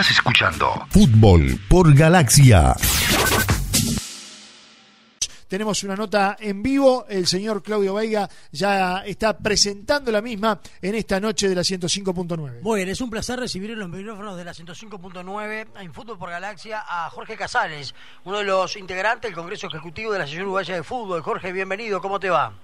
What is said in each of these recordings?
Estás escuchando Fútbol por Galaxia. Tenemos una nota en vivo. El señor Claudio Veiga ya está presentando la misma en esta noche de la 105.9. Muy bien, es un placer recibir en los micrófonos de la 105.9 en Fútbol por Galaxia a Jorge Casales, uno de los integrantes del Congreso Ejecutivo de la Asociación Uruguaya de Fútbol. Jorge, bienvenido, ¿cómo te va?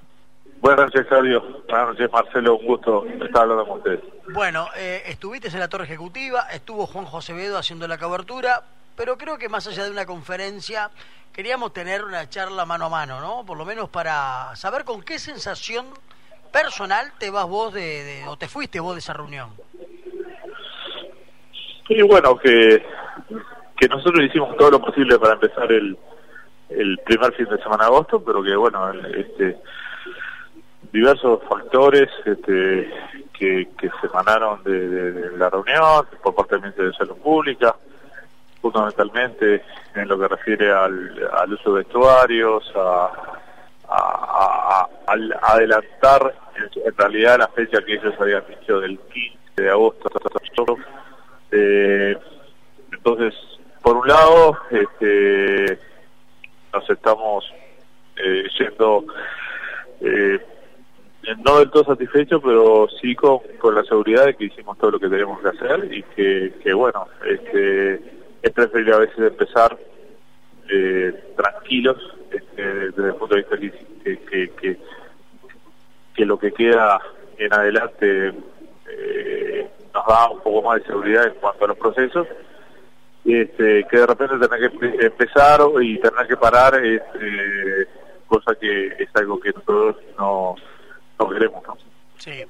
Buenas noches, Claudio. Buenas noches, Marcelo. Un gusto estar hablando con ustedes. Bueno, eh, estuviste en la Torre Ejecutiva, estuvo Juan José Vedo haciendo la cobertura, pero creo que más allá de una conferencia, queríamos tener una charla mano a mano, ¿no? Por lo menos para saber con qué sensación personal te vas vos de, o te fuiste vos de esa reunión. Y bueno, que, que nosotros hicimos todo lo posible para empezar el, el primer fin de semana de agosto, pero que bueno, este diversos factores este, que, se emanaron de, la reunión por parte del Ministerio de Salud Pública, fundamentalmente en lo que refiere al, uso de vestuarios, a, adelantar en, realidad la fecha que ellos habían dicho del 15 de agosto. Eh, entonces, por un lado, este, nos estamos eh, yendo eh, no del todo satisfecho, pero sí con, la seguridad de que hicimos todo lo que tenemos que hacer y que, bueno, este, es preferible a veces empezar eh, tranquilos este, desde el punto de vista que, que, que, lo que queda en adelante eh, nos da un poco más de seguridad en cuanto a los procesos. Este, que de repente tener que empezar y tener que parar este, cosa que es algo que nosotros no no. Sí.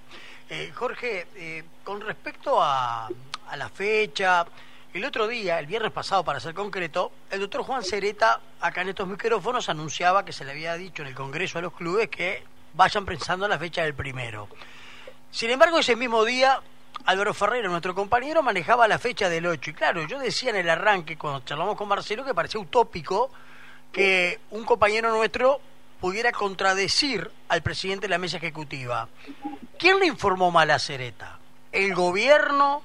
Eh, Jorge, eh, con respecto a, la fecha, el otro día, el viernes pasado, para ser concreto, el doctor Juan Cereta, acá en estos micrófonos, anunciaba que se le había dicho en el Congreso a los clubes que vayan pensando en la fecha del primero. Sin embargo, ese mismo día, Álvaro Ferreira, nuestro compañero, manejaba la fecha del 8. Y claro, yo decía en el arranque, cuando charlamos con Marcelo, que parecía utópico que un compañero nuestro pudiera contradecir al presidente de la mesa ejecutiva. ¿Quién le informó mal a Cereta? ¿El gobierno?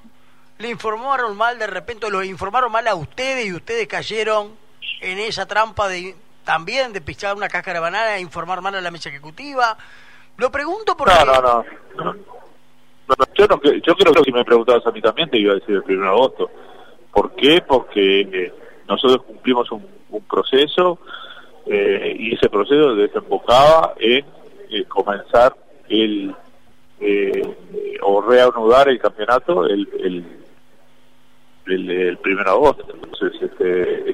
¿Le informaron mal de repente? ¿Lo informaron mal a ustedes y ustedes cayeron en esa trampa de también de pisar una cáscara de banana e informar mal a la mesa ejecutiva? Lo pregunto porque... No, no, no. yo, no, yo creo que si me preguntabas a mí también te iba a decir el 1 de agosto. ¿Por qué? Porque eh, nosotros cumplimos un proceso eh, y ese proceso desembocaba en eh, comenzar el eh, o reanudar el campeonato el, el, el, primero de agosto. Entonces, este,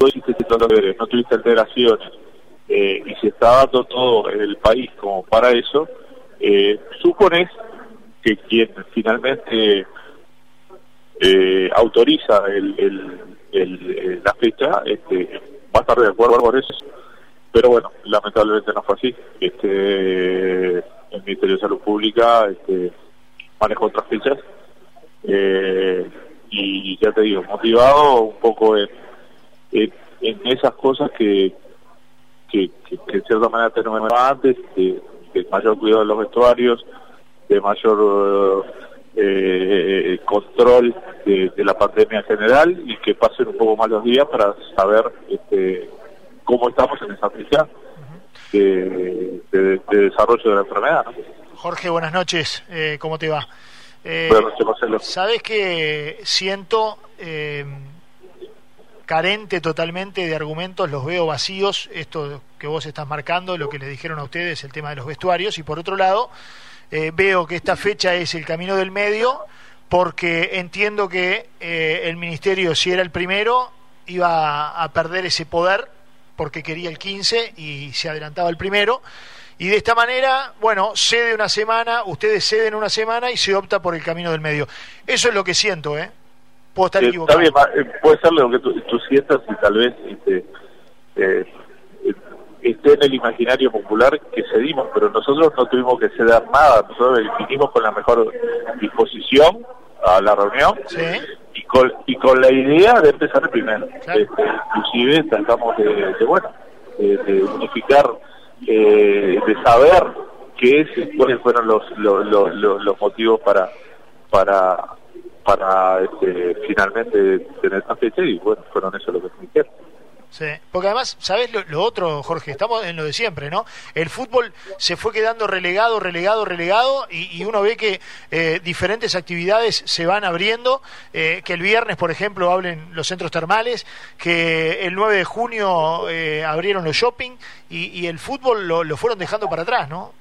no tuviste alteraciones y se está dando todo el país como para eso, supones que quien finalmente autoriza el, el, la fecha este, va a estar de acuerdo con eso pero bueno, lamentablemente no fue así. Este, el Ministerio de Salud Pública este, manejó otras fichas eh, y ya te digo, motivado un poco en, en, esas cosas que, que, en cierta manera tenemos antes, de, mayor cuidado de los vestuarios, de mayor eh, control de, de, la pandemia en general y que pasen un poco más los días para saber este, cómo estamos en esa fecha de, desarrollo de la enfermedad. Jorge, buenas noches, eh, ¿cómo te va? Eh, buenas noches, Marcelo. Sabes que siento eh, carente totalmente de argumentos, los veo vacíos, esto que vos estás marcando, lo que le dijeron a ustedes, el tema de los vestuarios, y por otro lado, eh, veo que esta fecha es el camino del medio, porque entiendo que el ministerio, si era el primero, iba a perder ese poder porque quería el 15 y se adelantaba el primero. Y de esta manera, bueno, cede una semana, ustedes ceden una semana y se opta por el camino del medio. Eso es lo que siento, ¿eh? Puedo estar equivocado. Está bien, eh, puede ser lo que tú, sientas y tal vez este, eh, esté en el imaginario popular que cedimos, pero nosotros no tuvimos que ceder nada, nosotros vinimos con la mejor disposición a la reunión. ¿Sí? Y con la idea de empezar el primero. Este, inclusive tratamos de, bueno, de, unificar, eh, de saber qué es, cuáles fueron los, los, los, motivos para, para, para este, finalmente tener esta fecha y bueno, fueron eso lo que me dijeron. Sí, porque además, ¿sabes lo, otro, Jorge? Estamos en lo de siempre, ¿no? El fútbol se fue quedando relegado, relegado, relegado, y, uno ve que eh, diferentes actividades se van abriendo, eh, que el viernes, por ejemplo, hablen los centros termales, que el 9 de junio eh, abrieron los shopping, y, el fútbol lo, fueron dejando para atrás, ¿no?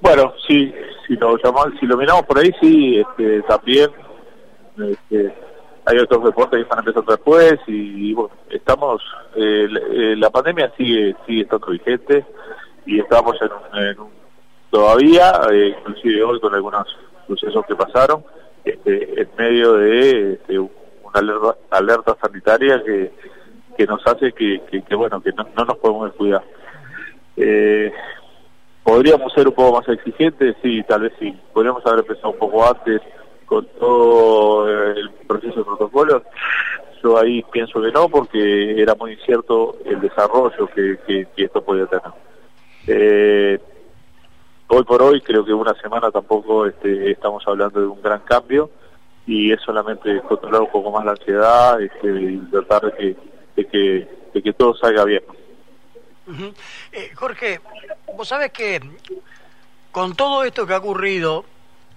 Bueno, sí, si lo, llamamos, si lo miramos por ahí, sí, este, también... Este, hay otros deportes que están empezando después y, bueno, estamos, eh, eh, la pandemia sigue sigue estando vigente y estamos en, todavía, eh, inclusive hoy con algunos sucesos que pasaron, este, en medio de este, una alerta, sanitaria que, que nos hace que, que, bueno, que no, nos podemos descuidar. ¿Podríamos ser un poco más exigentes? Sí, tal vez sí. Podríamos haber empezado un poco antes con todo el yo ahí pienso que no, porque era muy incierto el desarrollo que, esto podía tener. Eh, hoy por hoy creo que una semana tampoco este, estamos hablando de un gran cambio y es solamente controlar un poco más la ansiedad este, y tratar de que, de que, de que todo salga bien. Eh, Jorge, vos sabes que con todo esto que ha ocurrido,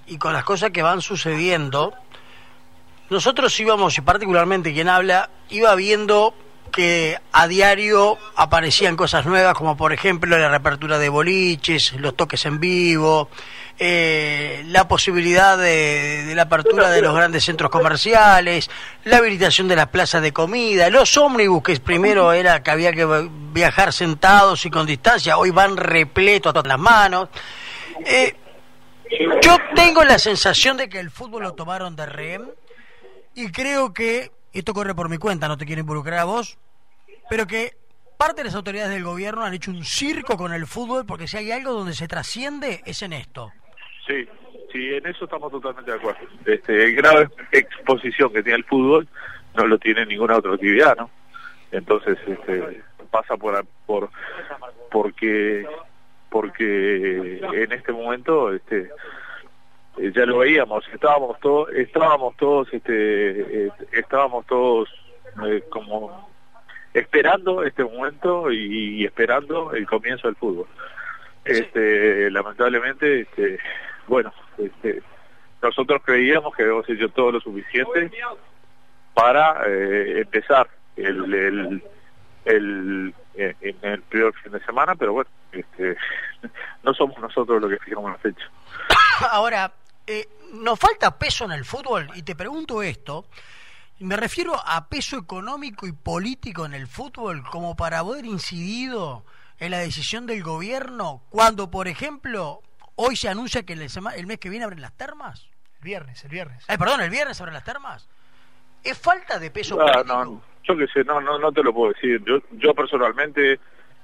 y con las cosas que van sucediendo, nosotros íbamos, y particularmente quien habla, iba viendo que a diario aparecían cosas nuevas, como por ejemplo la reapertura de boliches, los toques en vivo, eh, la posibilidad de, la apertura de los grandes centros comerciales, la habilitación de las plazas de comida, los ómnibus, que primero era que había que viajar sentados y con distancia, hoy van repleto a todas las manos. Eh, yo tengo la sensación de que el fútbol lo tomaron de rehén y creo que, esto corre por mi cuenta, no te quiero involucrar a vos, pero que parte de las autoridades del gobierno han hecho un circo con el fútbol porque si hay algo donde se trasciende es en esto. Sí, sí, en eso estamos totalmente de acuerdo. Este, el grado de exposición que tiene el fútbol no lo tiene ninguna otra actividad, ¿no? Entonces, este, pasa por, por porque porque en este momento este eh, ya lo veíamos estábamos todos estábamos todos este eh, estábamos todos eh, como esperando este momento y, esperando el comienzo del fútbol este lamentablemente este bueno este nosotros creíamos que habíamos hecho todo lo suficiente para empezar el, el eh, en el primer fin de semana, pero bueno, este, no somos nosotros los que fijamos la fecha. Ahora, eh, nos falta peso en el fútbol y te pregunto esto. Me refiero a peso económico y político en el fútbol como para haber incidido en la decisión del gobierno cuando, por ejemplo, hoy se anuncia que el, el mes que viene abren las termas. El viernes, el viernes. Eh, perdón, el viernes abren las termas. ¿Es falta de peso político? No, yo qué sé, no, no, no te lo puedo decir. Yo, yo personalmente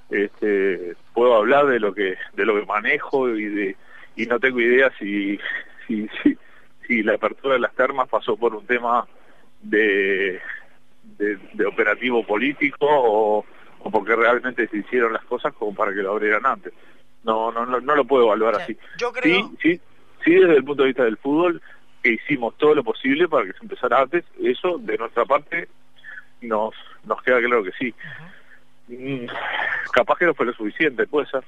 este, puedo hablar de lo que, de lo que manejo y de, y no tengo idea si, si, si, si la apertura de las termas pasó por un tema de, de, operativo político o, o, porque realmente se hicieron las cosas como para que lo abrieran antes. No, no, no, no lo puedo evaluar así. Yo creo... Sí, sí, sí, desde el punto de vista del fútbol, que hicimos todo lo posible para que se empezara antes, eso de nuestra parte nos, nos queda claro que sí. Mm, capaz que no fue lo suficiente, puede ser.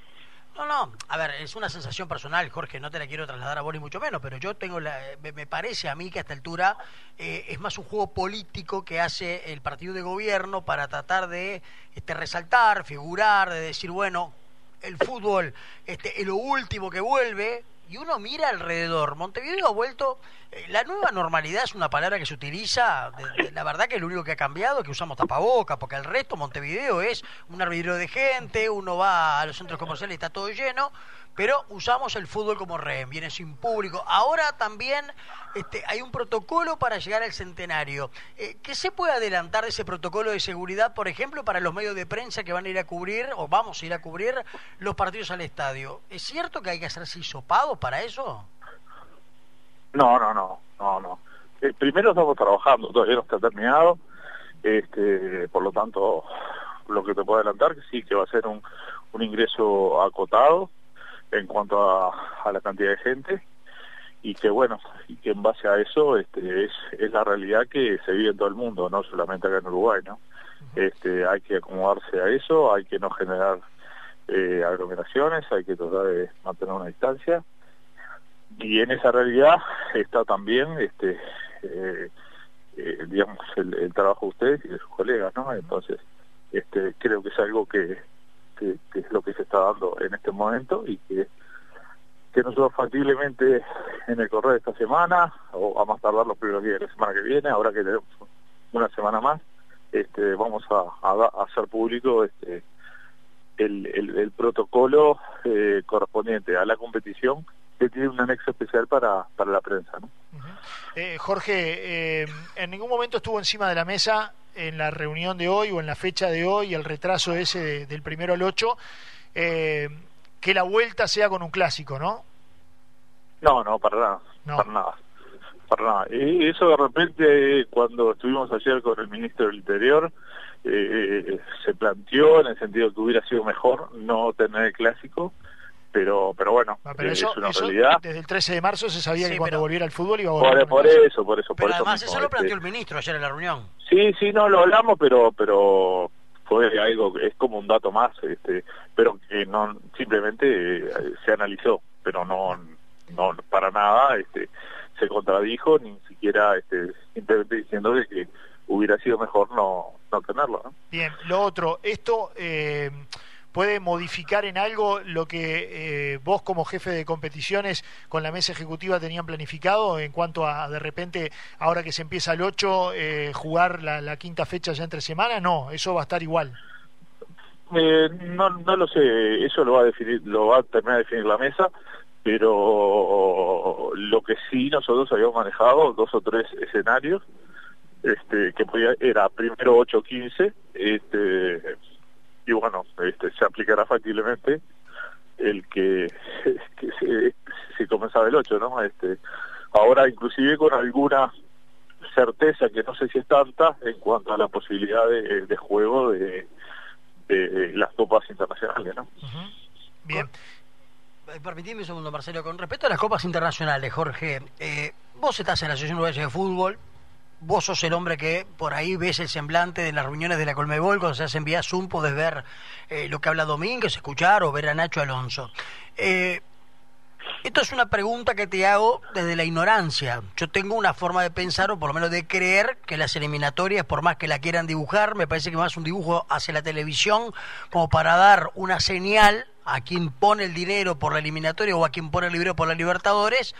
No, no, a ver, es una sensación personal, Jorge, no te la quiero trasladar a vos ni mucho menos, pero yo tengo la, me, parece a mí que a esta altura eh, es más un juego político que hace el partido de gobierno para tratar de este, resaltar, figurar, de decir, bueno, el fútbol este, es lo último que vuelve, y uno mira alrededor. Montevideo ha vuelto. Eh, la nueva normalidad es una palabra que se utiliza. la verdad que lo único que ha cambiado es que usamos tapaboca, porque el resto, Montevideo es un arbitrio de gente. Uno va a los centros comerciales y está todo lleno pero usamos el fútbol como rehén, viene sin público. Ahora también este, hay un protocolo para llegar al centenario. Eh, ¿Qué se puede adelantar de ese protocolo de seguridad, por ejemplo, para los medios de prensa que van a ir a cubrir, o vamos a ir a cubrir, los partidos al estadio? ¿Es cierto que hay que hacerse hisopados para eso? No, no, no, no, no. Eh, primero estamos trabajando, todavía no está terminado, este, por lo tanto, lo que te puedo adelantar que sí, que va a ser un, un ingreso acotado, en cuanto a, la cantidad de gente y que bueno, y que en base a eso este, es, es la realidad que se vive en todo el mundo, no solamente acá en Uruguay, ¿no? Este, hay que acomodarse a eso, hay que no generar eh, aglomeraciones, hay que tratar de mantener una distancia. Y en esa realidad está también este eh, eh, digamos el, trabajo de ustedes y de sus colegas no entonces este creo que es algo que, que, es lo que se está dando en este momento y que que nosotros factiblemente en el correo de esta semana o a más tardar los primeros días de la semana que viene ahora que tenemos una semana más este vamos a, a, hacer público este el, protocolo eh, correspondiente a la competición que tiene un anexo especial para, para la prensa. ¿no? Eh, Jorge, eh, ¿en ningún momento estuvo encima de la mesa en la reunión de hoy o en la fecha de hoy, el retraso ese del primero al 8, eh, que la vuelta sea con un clásico, ¿no? No, no, para nada. Para nada. Para nada. Y eso de repente, cuando estuvimos ayer con el ministro del Interior, se planteó en el sentido de que hubiera sido mejor no tener el clásico pero pero bueno ah, es una realidad desde el 13 de marzo se sabía que cuando volviera al fútbol iba a volver por, eso por eso pero además eso, lo planteó este. el ministro ayer en la reunión sí sí no lo hablamos pero pero fue algo es como un dato más este pero que no simplemente eh, se analizó pero no no para nada este se contradijo ni siquiera este simplemente diciendo que hubiera sido mejor no no tenerlo ¿no? bien lo otro esto eh, puede modificar en algo lo que eh, vos como jefe de competiciones con la mesa ejecutiva tenían planificado en cuanto a de repente, ahora que se empieza el 8, eh, jugar la, quinta fecha ya entre semana? No, eso va a estar igual. Eh, no, no lo sé, eso lo va a definir, lo va a terminar de definir la mesa, pero lo que sí nosotros habíamos manejado dos o tres escenarios, este, que podía, era primero 8-15, este y bueno, este, se aplicará factiblemente el que, que se, comenzaba el 8, ¿no? Este, ahora inclusive con alguna certeza que no sé si es tanta en cuanto a la posibilidad de, de juego de, de, las copas internacionales, ¿no? Bien. Permitidme un segundo, Marcelo. Con respecto a las copas internacionales, Jorge, eh, vos estás en la Asociación Uruguaya de Fútbol, vos sos el hombre que por ahí ves el semblante de las reuniones de la Colmebol, cuando se hacen vía Zoom, podés ver eh, lo que habla Domínguez, escuchar o ver a Nacho Alonso. Eh, esto es una pregunta que te hago desde la ignorancia. Yo tengo una forma de pensar, o por lo menos de creer, que las eliminatorias, por más que la quieran dibujar, me parece que más un dibujo hacia la televisión, como para dar una señal a quien pone el dinero por la eliminatoria o a quien pone el libro por la Libertadores,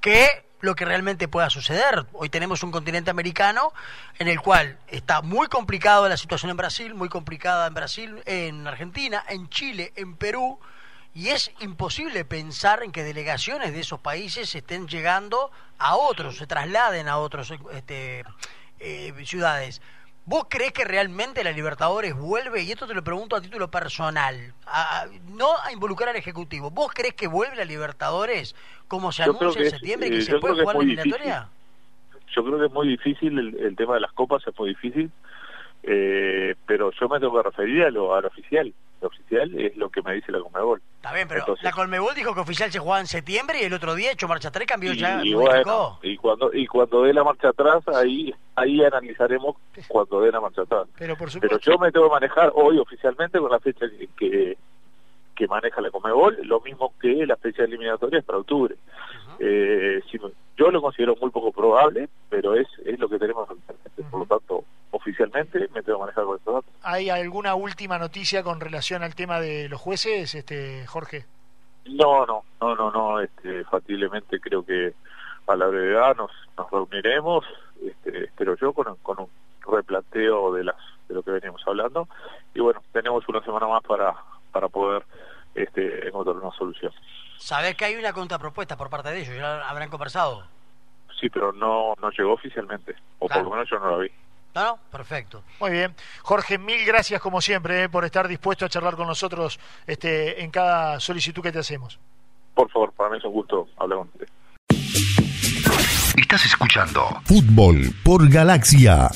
que lo que realmente pueda suceder. Hoy tenemos un continente americano en el cual está muy complicada la situación en Brasil, muy complicada en Brasil, en Argentina, en Chile, en Perú, y es imposible pensar en que delegaciones de esos países estén llegando a otros, se trasladen a otras este, eh, ciudades. ¿Vos crees que realmente la Libertadores vuelve, y esto te lo pregunto a título personal, no a involucrar al Ejecutivo, ¿vos crees que vuelve la Libertadores como se anuncia en septiembre y que se puede jugar la eliminatoria? Yo creo que es muy difícil, el, tema de las copas es muy difícil, eh, pero yo me tengo que referir a lo, a lo oficial oficial es lo que me dice la Conmebol. Está bien, pero la Conmebol dijo que oficial se jugaba en septiembre y el otro día hecho marcha atrás cambió ya. Y, bueno, y cuando y cuando dé la marcha atrás ahí ahí analizaremos cuando dé la marcha atrás. Pero, por supuesto. pero yo me tengo que manejar hoy oficialmente con la fecha que, que maneja la Comebol, lo mismo que la fecha eliminatoria es para octubre. eh, yo lo considero muy poco probable, pero es, es lo que tenemos Por lo tanto, oficialmente me tengo que manejar con estos datos. ¿Hay alguna última noticia con relación al tema de los jueces, este Jorge? No, no, no, no, no. Este, factiblemente creo que a la brevedad nos, nos reuniremos, este, espero yo, con, con un replanteo de las de lo que venimos hablando y bueno tenemos una semana más para para poder este, encontrar una solución. ¿Sabes que hay una contrapropuesta por parte de ellos? ¿Ya habrán conversado? Sí, pero no, no llegó oficialmente, o por lo menos yo no la vi. No, no, perfecto. Muy bien. Jorge, mil gracias como siempre eh, por estar dispuesto a charlar con nosotros este, en cada solicitud que te hacemos. Por favor, para mí es un gusto hablar con usted. Estás escuchando Fútbol por Galaxia.